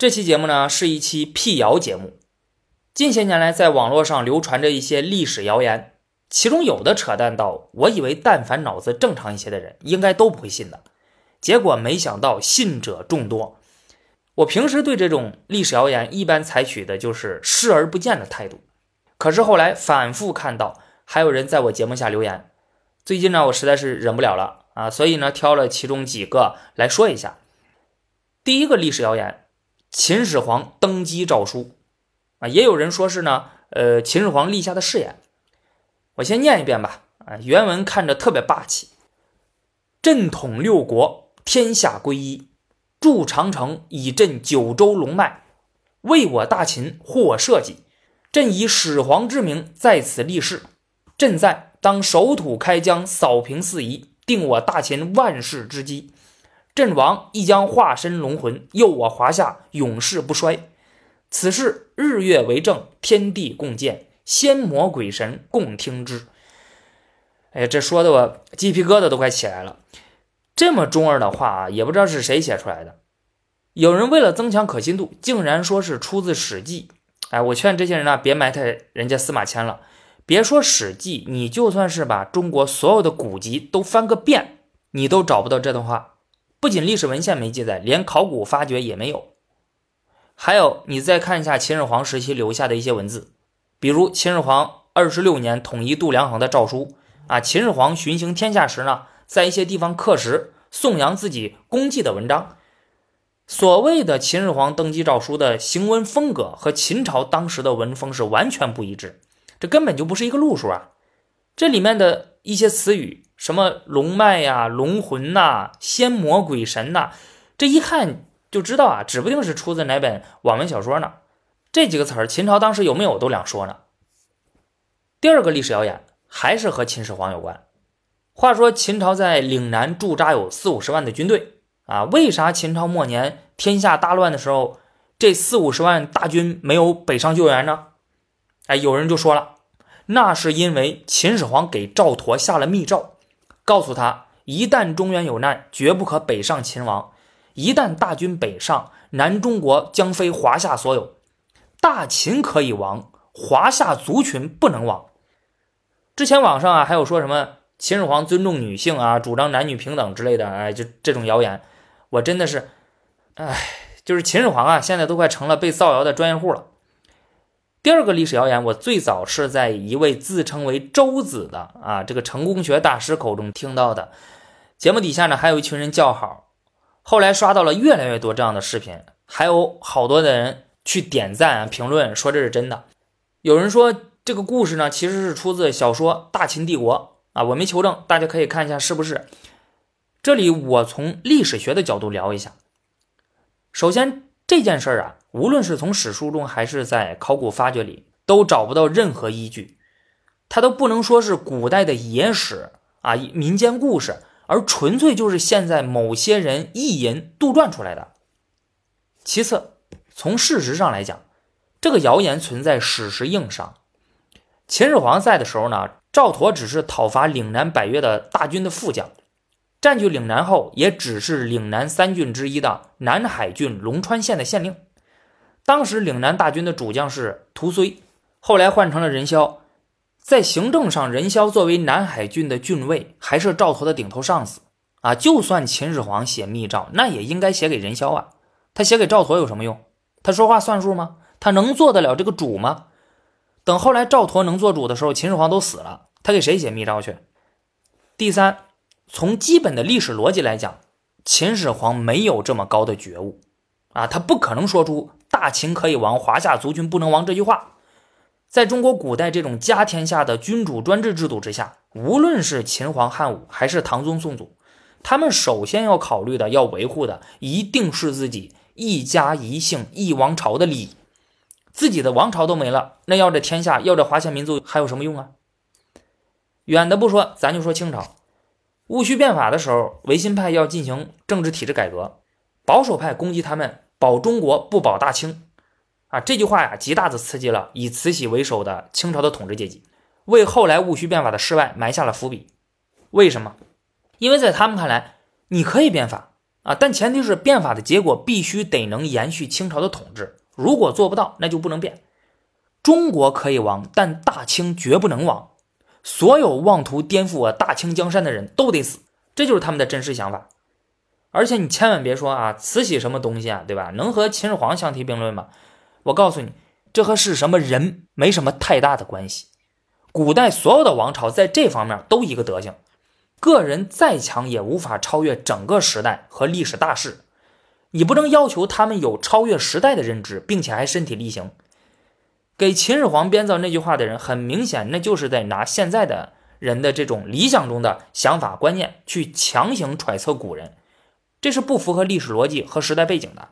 这期节目呢是一期辟谣节目。近些年来，在网络上流传着一些历史谣言，其中有的扯淡到我以为但凡脑子正常一些的人应该都不会信的，结果没想到信者众多。我平时对这种历史谣言一般采取的就是视而不见的态度，可是后来反复看到还有人在我节目下留言，最近呢我实在是忍不了了啊，所以呢挑了其中几个来说一下。第一个历史谣言。秦始皇登基诏书，啊，也有人说是呢，呃，秦始皇立下的誓言。我先念一遍吧，啊，原文看着特别霸气。朕统六国，天下归一，筑长城以镇九州龙脉，为我大秦护我社稷。朕以始皇之名在此立誓，朕在当守土开疆，扫平四夷，定我大秦万世之基。阵亡亦将化身龙魂，佑我华夏永世不衰。此事日月为证，天地共鉴，仙魔鬼神共听之。哎，这说的我鸡皮疙瘩都快起来了。这么中二的话啊，也不知道是谁写出来的。有人为了增强可信度，竟然说是出自《史记》。哎，我劝这些人呢，别埋汰人家司马迁了。别说《史记》，你就算是把中国所有的古籍都翻个遍，你都找不到这段话。不仅历史文献没记载，连考古发掘也没有。还有，你再看一下秦始皇时期留下的一些文字，比如秦始皇二十六年统一度量衡的诏书啊，秦始皇巡行天下时呢，在一些地方刻石颂扬自己功绩的文章。所谓的秦始皇登基诏书的行文风格和秦朝当时的文风是完全不一致，这根本就不是一个路数啊！这里面的一些词语。什么龙脉呀、龙魂呐、仙魔鬼神呐，这一看就知道啊，指不定是出自哪本网文小说呢。这几个词儿，秦朝当时有没有都两说呢。第二个历史谣言还是和秦始皇有关。话说秦朝在岭南驻扎有四五十万的军队啊，为啥秦朝末年天下大乱的时候，这四五十万大军没有北上救援呢？哎，有人就说了，那是因为秦始皇给赵佗下了密诏。告诉他，一旦中原有难，绝不可北上秦王。一旦大军北上，南中国将非华夏所有。大秦可以亡，华夏族群不能亡。之前网上啊，还有说什么秦始皇尊重女性啊，主张男女平等之类的，哎，就这种谣言，我真的是，哎，就是秦始皇啊，现在都快成了被造谣的专业户了。第二个历史谣言，我最早是在一位自称为周子的啊这个成功学大师口中听到的。节目底下呢还有一群人叫好，后来刷到了越来越多这样的视频，还有好多的人去点赞评论说这是真的。有人说这个故事呢其实是出自小说《大秦帝国》啊，我没求证，大家可以看一下是不是。这里我从历史学的角度聊一下。首先这件事儿啊。无论是从史书中还是在考古发掘里，都找不到任何依据，它都不能说是古代的野史啊、民间故事，而纯粹就是现在某些人意淫杜撰出来的。其次，从事实上来讲，这个谣言存在史实硬伤。秦始皇在的时候呢，赵佗只是讨伐岭南百越的大军的副将，占据岭南后，也只是岭南三郡之一的南海郡龙川县的县令。当时岭南大军的主将是屠睢，后来换成了任嚣。在行政上，任嚣作为南海郡的郡尉，还是赵佗的顶头上司啊。就算秦始皇写密诏，那也应该写给任嚣啊。他写给赵佗有什么用？他说话算数吗？他能做得了这个主吗？等后来赵佗能做主的时候，秦始皇都死了，他给谁写密诏去？第三，从基本的历史逻辑来讲，秦始皇没有这么高的觉悟啊，他不可能说出。大秦可以亡，华夏族群不能亡。这句话，在中国古代这种家天下的君主专制制度之下，无论是秦皇汉武还是唐宗宋祖，他们首先要考虑的、要维护的，一定是自己一家一姓一王朝的利益。自己的王朝都没了，那要这天下，要这华夏民族还有什么用啊？远的不说，咱就说清朝，戊戌变法的时候，维新派要进行政治体制改革，保守派攻击他们。保中国不保大清，啊，这句话呀，极大的刺激了以慈禧为首的清朝的统治阶级，为后来戊戌变法的失败埋下了伏笔。为什么？因为在他们看来，你可以变法，啊，但前提是变法的结果必须得能延续清朝的统治，如果做不到，那就不能变。中国可以亡，但大清绝不能亡。所有妄图颠覆我大清江山的人都得死，这就是他们的真实想法。而且你千万别说啊，慈禧什么东西啊，对吧？能和秦始皇相提并论吗？我告诉你，这和是什么人没什么太大的关系。古代所有的王朝在这方面都一个德行，个人再强也无法超越整个时代和历史大势。你不能要求他们有超越时代的认知，并且还身体力行。给秦始皇编造那句话的人，很明显，那就是在拿现在的人的这种理想中的想法观念去强行揣测古人，这是不符合历史逻辑和时代背景的。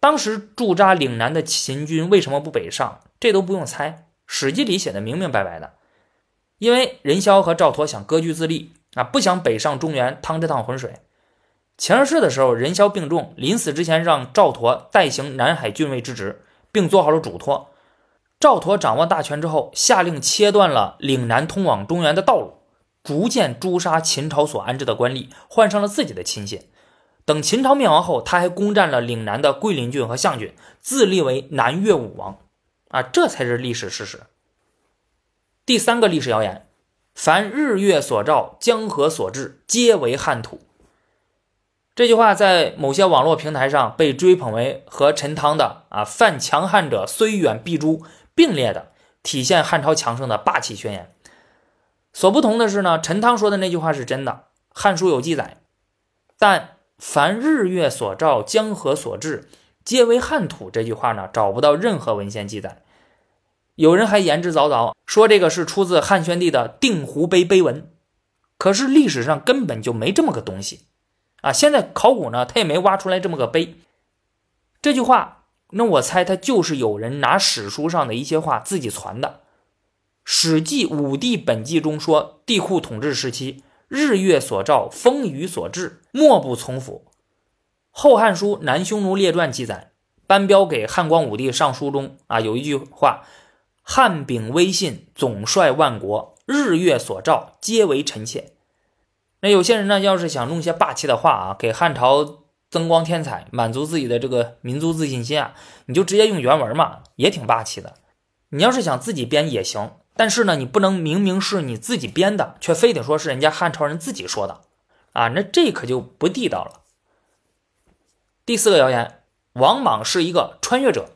当时驻扎岭南的秦军为什么不北上？这都不用猜。史记里写的明明白白的，因为任嚣和赵佗想割据自立啊，不想北上中原趟这趟浑水。前二世的时候，任嚣病重，临死之前让赵佗代行南海郡尉之职，并做好了嘱托。赵佗掌握大权之后，下令切断了岭南通往中原的道路，逐渐诛杀秦朝所安置的官吏，换上了自己的亲信。等秦朝灭亡后，他还攻占了岭南的桂林郡和象郡，自立为南越武王。啊，这才是历史事实。第三个历史谣言：凡日月所照，江河所至，皆为汉土。这句话在某些网络平台上被追捧为和陈汤的“啊犯强汉者，虽远必诛”并列的，体现汉朝强盛的霸气宣言。所不同的是呢，陈汤说的那句话是真的，《汉书》有记载，但“凡日月所照，江河所至”。皆为汉土这句话呢，找不到任何文献记载。有人还言之凿凿，说这个是出自汉宣帝的定湖碑碑文，可是历史上根本就没这么个东西啊！现在考古呢，他也没挖出来这么个碑。这句话，那我猜他就是有人拿史书上的一些话自己传的。《史记·武帝本纪》中说，帝喾统治时期，日月所照，风雨所至，莫不从府。《后汉书·南匈奴列传》记载，班彪给汉光武帝上书中啊，有一句话：“汉秉威信，总率万国，日月所照，皆为臣妾。”那有些人呢，要是想弄些霸气的话啊，给汉朝增光添彩，满足自己的这个民族自信心啊，你就直接用原文嘛，也挺霸气的。你要是想自己编也行，但是呢，你不能明明是你自己编的，却非得说是人家汉朝人自己说的啊，那这可就不地道了。第四个谣言，王莽是一个穿越者。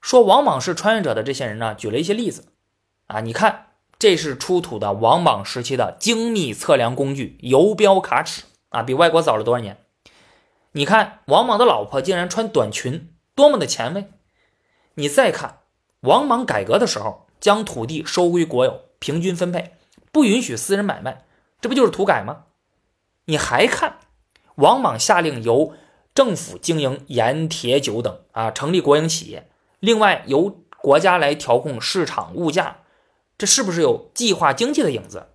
说王莽是穿越者的这些人呢，举了一些例子。啊，你看，这是出土的王莽时期的精密测量工具——游标卡尺啊，比外国早了多少年？你看，王莽的老婆竟然穿短裙，多么的前卫！你再看，王莽改革的时候，将土地收归国有，平均分配，不允许私人买卖，这不就是土改吗？你还看，王莽下令由政府经营盐、铁、酒等啊，成立国营企业。另外，由国家来调控市场物价，这是不是有计划经济的影子？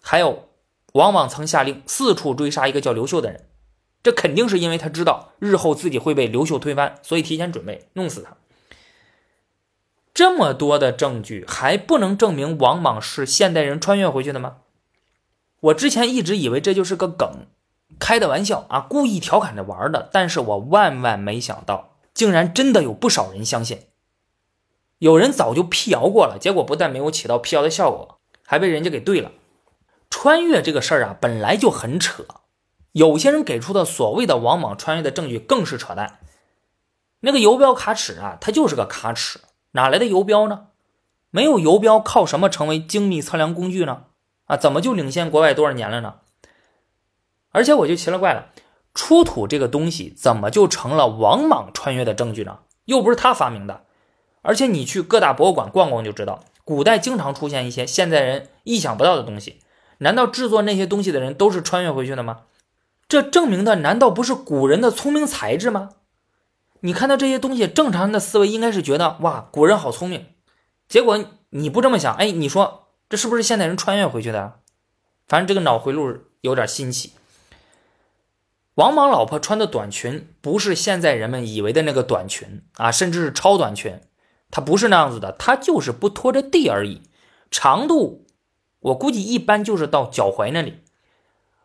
还有，王莽曾下令四处追杀一个叫刘秀的人，这肯定是因为他知道日后自己会被刘秀推翻，所以提前准备弄死他。这么多的证据还不能证明王莽是现代人穿越回去的吗？我之前一直以为这就是个梗。开的玩笑啊，故意调侃着玩的，但是我万万没想到，竟然真的有不少人相信。有人早就辟谣过了，结果不但没有起到辟谣的效果，还被人家给对了。穿越这个事儿啊，本来就很扯，有些人给出的所谓的王莽穿越的证据更是扯淡。那个游标卡尺啊，它就是个卡尺，哪来的游标呢？没有游标，靠什么成为精密测量工具呢？啊，怎么就领先国外多少年了呢？而且我就奇了怪了，出土这个东西怎么就成了王莽穿越的证据呢？又不是他发明的。而且你去各大博物馆逛逛就知道，古代经常出现一些现代人意想不到的东西。难道制作那些东西的人都是穿越回去的吗？这证明的难道不是古人的聪明才智吗？你看到这些东西，正常人的思维应该是觉得哇，古人好聪明。结果你不这么想，哎，你说这是不是现代人穿越回去的？反正这个脑回路有点新奇。王莽老婆穿的短裙不是现在人们以为的那个短裙啊，甚至是超短裙，它不是那样子的，它就是不拖着地而已。长度我估计一般就是到脚踝那里。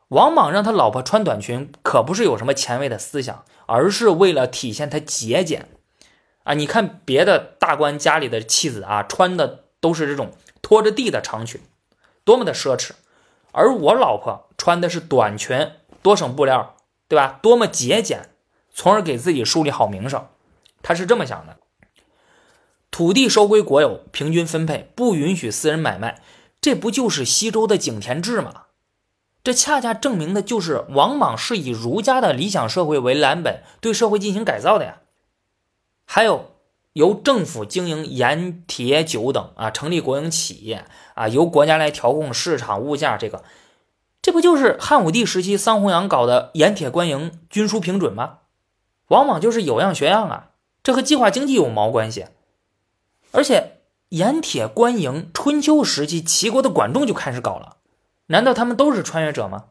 王莽让他老婆穿短裙，可不是有什么前卫的思想，而是为了体现他节俭啊！你看别的大官家里的妻子啊，穿的都是这种拖着地的长裙，多么的奢侈，而我老婆穿的是短裙，多省布料，对吧？多么节俭，从而给自己树立好名声。他是这么想的：土地收归国有，平均分配，不允许私人买卖，这不就是西周的井田制吗？这恰恰证明的就是王莽是以儒家的理想社会为蓝本，对社会进行改造的呀。还有由政府经营盐、铁、酒等啊，成立国营企业啊，由国家来调控市场物价，这个这不就是汉武帝时期桑弘羊搞的盐铁官营、均输平准吗？王莽就是有样学样啊，这和计划经济有毛关系？而且盐铁官营，春秋时期齐国的管仲就开始搞了。难道他们都是穿越者吗？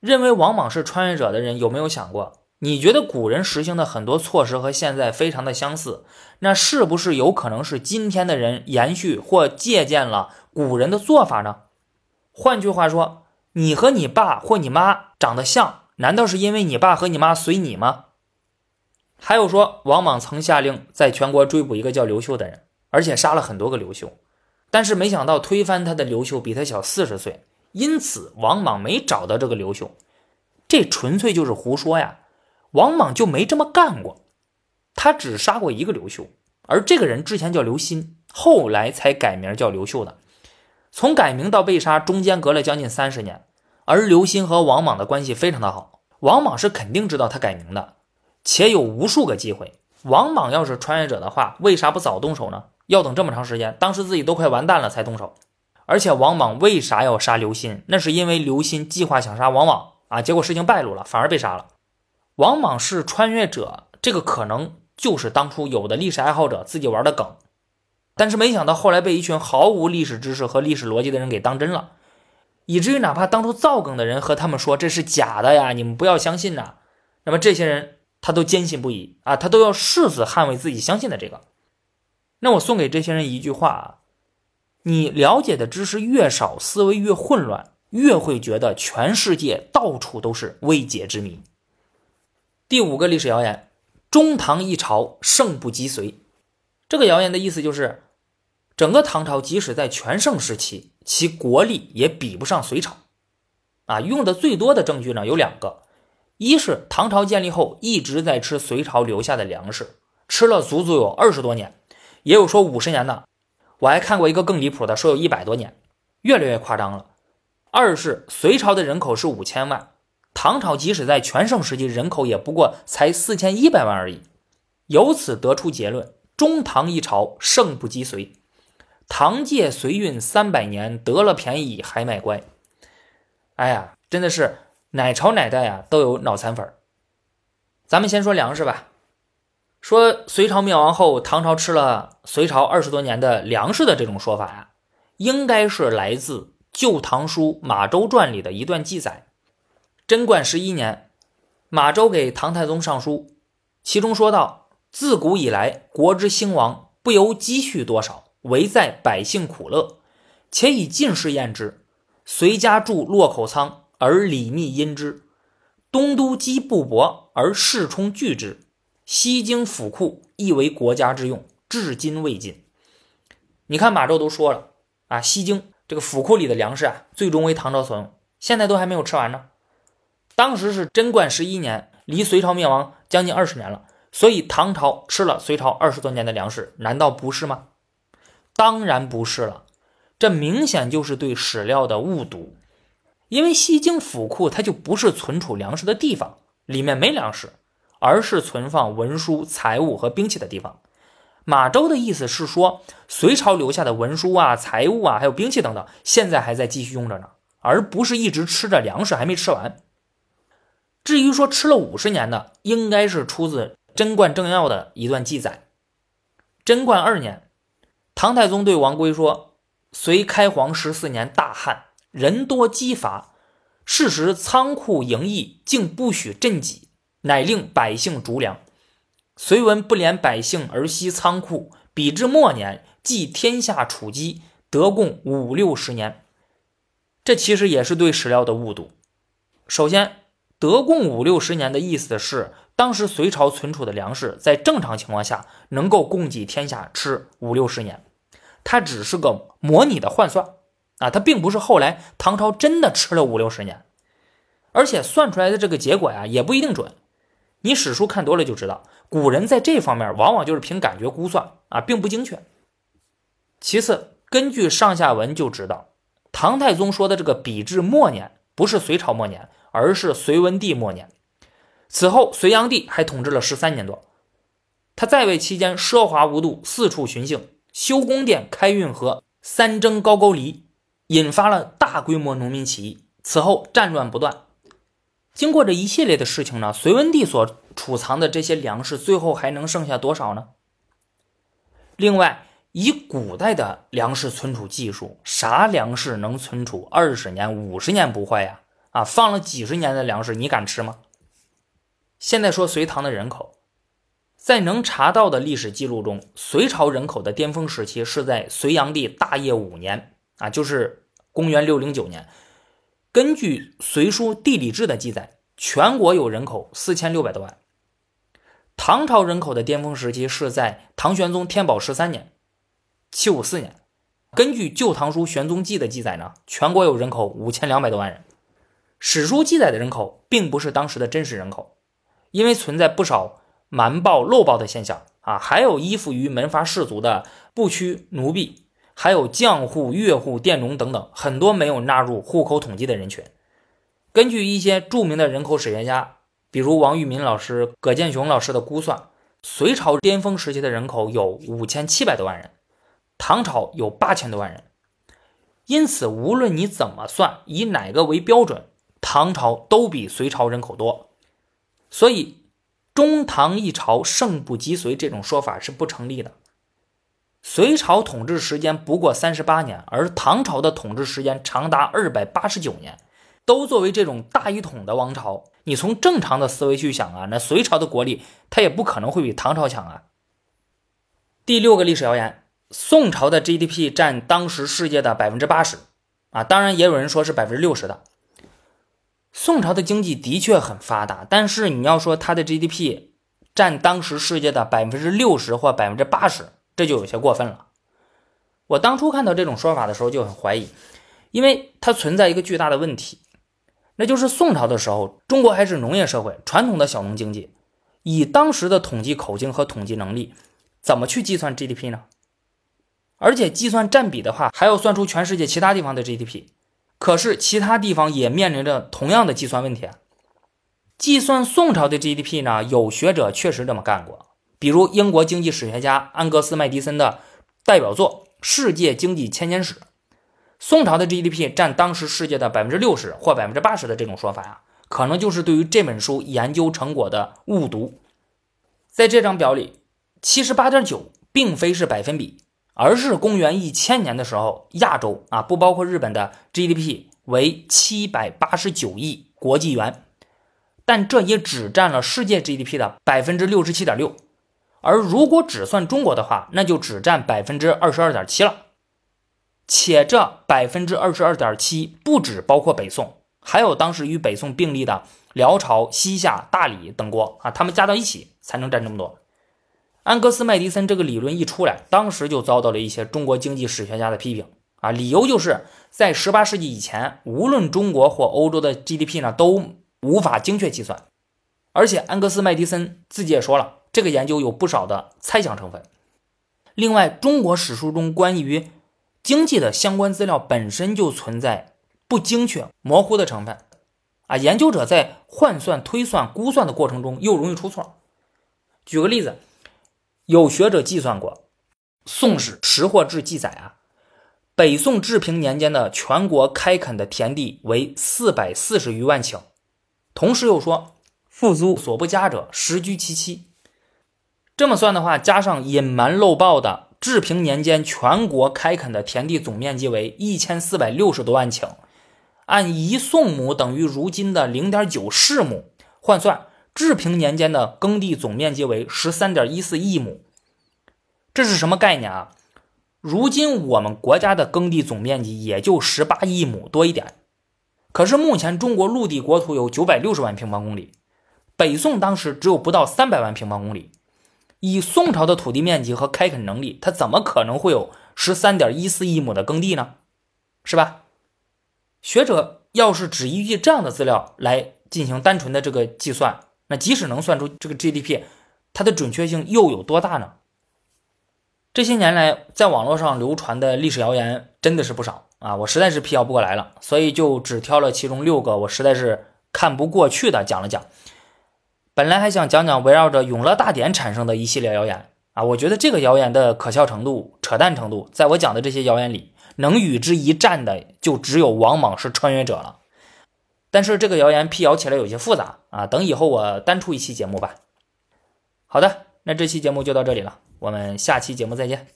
认为王莽是穿越者的人有没有想过？你觉得古人实行的很多措施和现在非常的相似，那是不是有可能是今天的人延续或借鉴了古人的做法呢？换句话说，你和你爸或你妈长得像，难道是因为你爸和你妈随你吗？还有说，王莽曾下令在全国追捕一个叫刘秀的人，而且杀了很多个刘秀，但是没想到推翻他的刘秀比他小四十岁。因此，王莽没找到这个刘秀，这纯粹就是胡说呀！王莽就没这么干过，他只杀过一个刘秀，而这个人之前叫刘歆，后来才改名叫刘秀的。从改名到被杀，中间隔了将近三十年。而刘歆和王莽的关系非常的好，王莽是肯定知道他改名的，且有无数个机会。王莽要是穿越者的话，为啥不早动手呢？要等这么长时间，当时自己都快完蛋了才动手。而且王莽为啥要杀刘歆？那是因为刘歆计划想杀王莽啊，结果事情败露了，反而被杀了。王莽是穿越者，这个可能就是当初有的历史爱好者自己玩的梗，但是没想到后来被一群毫无历史知识和历史逻辑的人给当真了，以至于哪怕当初造梗的人和他们说这是假的呀，你们不要相信呐，那么这些人他都坚信不疑啊，他都要誓死捍卫自己相信的这个。那我送给这些人一句话啊。你了解的知识越少，思维越混乱，越会觉得全世界到处都是未解之谜。第五个历史谣言：中唐一朝盛不及隋。这个谣言的意思就是，整个唐朝即使在全盛时期，其国力也比不上隋朝。啊，用的最多的证据呢有两个，一是唐朝建立后一直在吃隋朝留下的粮食，吃了足足有二十多年，也有说五十年的。我还看过一个更离谱的，说有一百多年，越来越夸张了。二是隋朝的人口是五千万，唐朝即使在全盛时期，人口也不过才四千一百万而已。由此得出结论：中唐一朝盛不及隋。唐借隋运三百年，得了便宜还卖乖。哎呀，真的是哪朝哪代啊都有脑残粉。咱们先说粮食吧。说隋朝灭亡后，唐朝吃了隋朝二十多年的粮食的这种说法呀，应该是来自《旧唐书·马周传》里的一段记载。贞观十一年，马周给唐太宗上书，其中说道：“自古以来，国之兴亡，不由积蓄多少，唯在百姓苦乐。且以进士验之，隋家筑洛口仓，而李密因之；东都积布帛，而世充聚之。”西京府库亦为国家之用，至今未尽。你看马周都说了啊，西京这个府库里的粮食啊，最终为唐朝所用，现在都还没有吃完呢。当时是贞观十一年，离隋朝灭亡将近二十年了，所以唐朝吃了隋朝二十多年的粮食，难道不是吗？当然不是了，这明显就是对史料的误读。因为西京府库它就不是存储粮食的地方，里面没粮食。而是存放文书、财物和兵器的地方。马周的意思是说，隋朝留下的文书啊、财物啊，还有兵器等等，现在还在继续用着呢，而不是一直吃着粮食还没吃完。至于说吃了五十年的，应该是出自《贞观政要》的一段记载。贞观二年，唐太宗对王圭说：“隋开皇十四年大旱，人多饥乏，事时仓库营役，竟不许赈济。”乃令百姓逐粮，隋文不怜百姓而息仓库，比至末年，即天下储积，得共五六十年。这其实也是对史料的误读。首先，得共五六十年的意思是，当时隋朝存储的粮食在正常情况下能够供给天下吃五六十年，它只是个模拟的换算啊，它并不是后来唐朝真的吃了五六十年，而且算出来的这个结果呀也不一定准。你史书看多了就知道，古人在这方面往往就是凭感觉估算啊，并不精确。其次，根据上下文就知道，唐太宗说的这个比至末年，不是隋朝末年，而是隋文帝末年。此后，隋炀帝还统治了十三年多。他在位期间奢华无度，四处巡幸，修宫殿、开运河、三征高句丽，引发了大规模农民起义。此后战乱不断。经过这一系列的事情呢，隋文帝所储藏的这些粮食，最后还能剩下多少呢？另外，以古代的粮食存储技术，啥粮食能存储二十年、五十年不坏呀？啊，放了几十年的粮食，你敢吃吗？现在说隋唐的人口，在能查到的历史记录中，隋朝人口的巅峰时期是在隋炀帝大业五年啊，就是公元六零九年。根据《隋书地理志》的记载，全国有人口四千六百多万。唐朝人口的巅峰时期是在唐玄宗天宝十三年。七五四年，根据《旧唐书·玄宗记》的记载呢，全国有人口五千两百多万人。史书记载的人口并不是当时的真实人口，因为存在不少瞒报漏报的现象啊，还有依附于门阀士族的不屈奴婢，还有匠户、乐户、佃农等等，很多没有纳入户口统计的人群。根据一些著名的人口史学家，比如王玉民老师、葛剑雄老师的估算，隋朝巅峰时期的人口有五千七百多万人。唐朝有八千多万人，因此无论你怎么算，以哪个为标准，唐朝都比隋朝人口多。所以中唐一朝胜不及隋这种说法是不成立的。隋朝统治时间不过三十八年，而唐朝的统治时间长达二百八十九年，都作为这种大一统的王朝。你从正常的思维去想啊，那隋朝的国力它也不可能会比唐朝强啊。第六个历史谣言。宋朝的 GDP 占当时世界的百分之八十，啊，当然也有人说是百分之六十的。宋朝的经济的确很发达，但是你要说它的 GDP 占当时世界的百分之六十或百分之八十，这就有些过分了。我当初看到这种说法的时候就很怀疑，因为它存在一个巨大的问题，那就是宋朝的时候，中国还是农业社会，传统的小农经济，以当时的统计口径和统计能力，怎么去计算 GDP 呢？而且计算占比的话，还要算出全世界其他地方的 GDP。可是其他地方也面临着同样的计算问题。计算宋朝的 GDP 呢？有学者确实这么干过，比如英国经济史学家安格斯麦迪森的代表作《世界经济千年史》。宋朝的 GDP 占当时世界的百分之六十或百分之八十的这种说法呀，可能就是对于这本书研究成果的误读。在这张表里，七十八点九并非是百分比。而是公元一千年的时候，亚洲啊不包括日本的 GDP 为七百八十九亿国际元，但这也只占了世界 GDP 的百分之六十七点六，而如果只算中国的话，那就只占百分之二十二点七了。且这百分之二十二点七不只包括北宋，还有当时与北宋并立的辽朝、西夏、大理等国啊，他们加到一起才能占这么多。安格斯麦迪森这个理论一出来，当时就遭到了一些中国经济史学家的批评啊，理由就是在18世纪以前，无论中国或欧洲的 GDP 呢都无法精确计算，而且安格斯麦迪森自己也说了，这个研究有不少的猜想成分。另外，中国史书中关于经济的相关资料本身就存在不精确、模糊的成分啊，研究者在换算、推算、估算的过程中又容易出错。举个例子。有学者计算过，《宋史·识货志》记载啊，北宋治平年间的全国开垦的田地为四百四十余万顷，同时又说，富足所不加者，十居其七。这么算的话，加上隐瞒漏报的，治平年间全国开垦的田地总面积为一千四百六十多万顷，按一宋亩等于如今的零点九世亩换算。治平年间的耕地总面积为十三点一四亿亩，这是什么概念啊？如今我们国家的耕地总面积也就十八亿亩多一点，可是目前中国陆地国土有九百六十万平方公里，北宋当时只有不到三百万平方公里。以宋朝的土地面积和开垦能力，它怎么可能会有十三点一四亿亩的耕地呢？是吧？学者要是只依据这样的资料来进行单纯的这个计算，那即使能算出这个 GDP，它的准确性又有多大呢？这些年来，在网络上流传的历史谣言真的是不少啊，我实在是辟谣不过来了，所以就只挑了其中六个我实在是看不过去的讲了讲。本来还想讲讲围绕着永乐大典产生的一系列谣言啊，我觉得这个谣言的可笑程度、扯淡程度，在我讲的这些谣言里，能与之一战的就只有王莽是穿越者了。但是这个谣言辟谣起来有些复杂啊，等以后我单出一期节目吧。好的，那这期节目就到这里了，我们下期节目再见。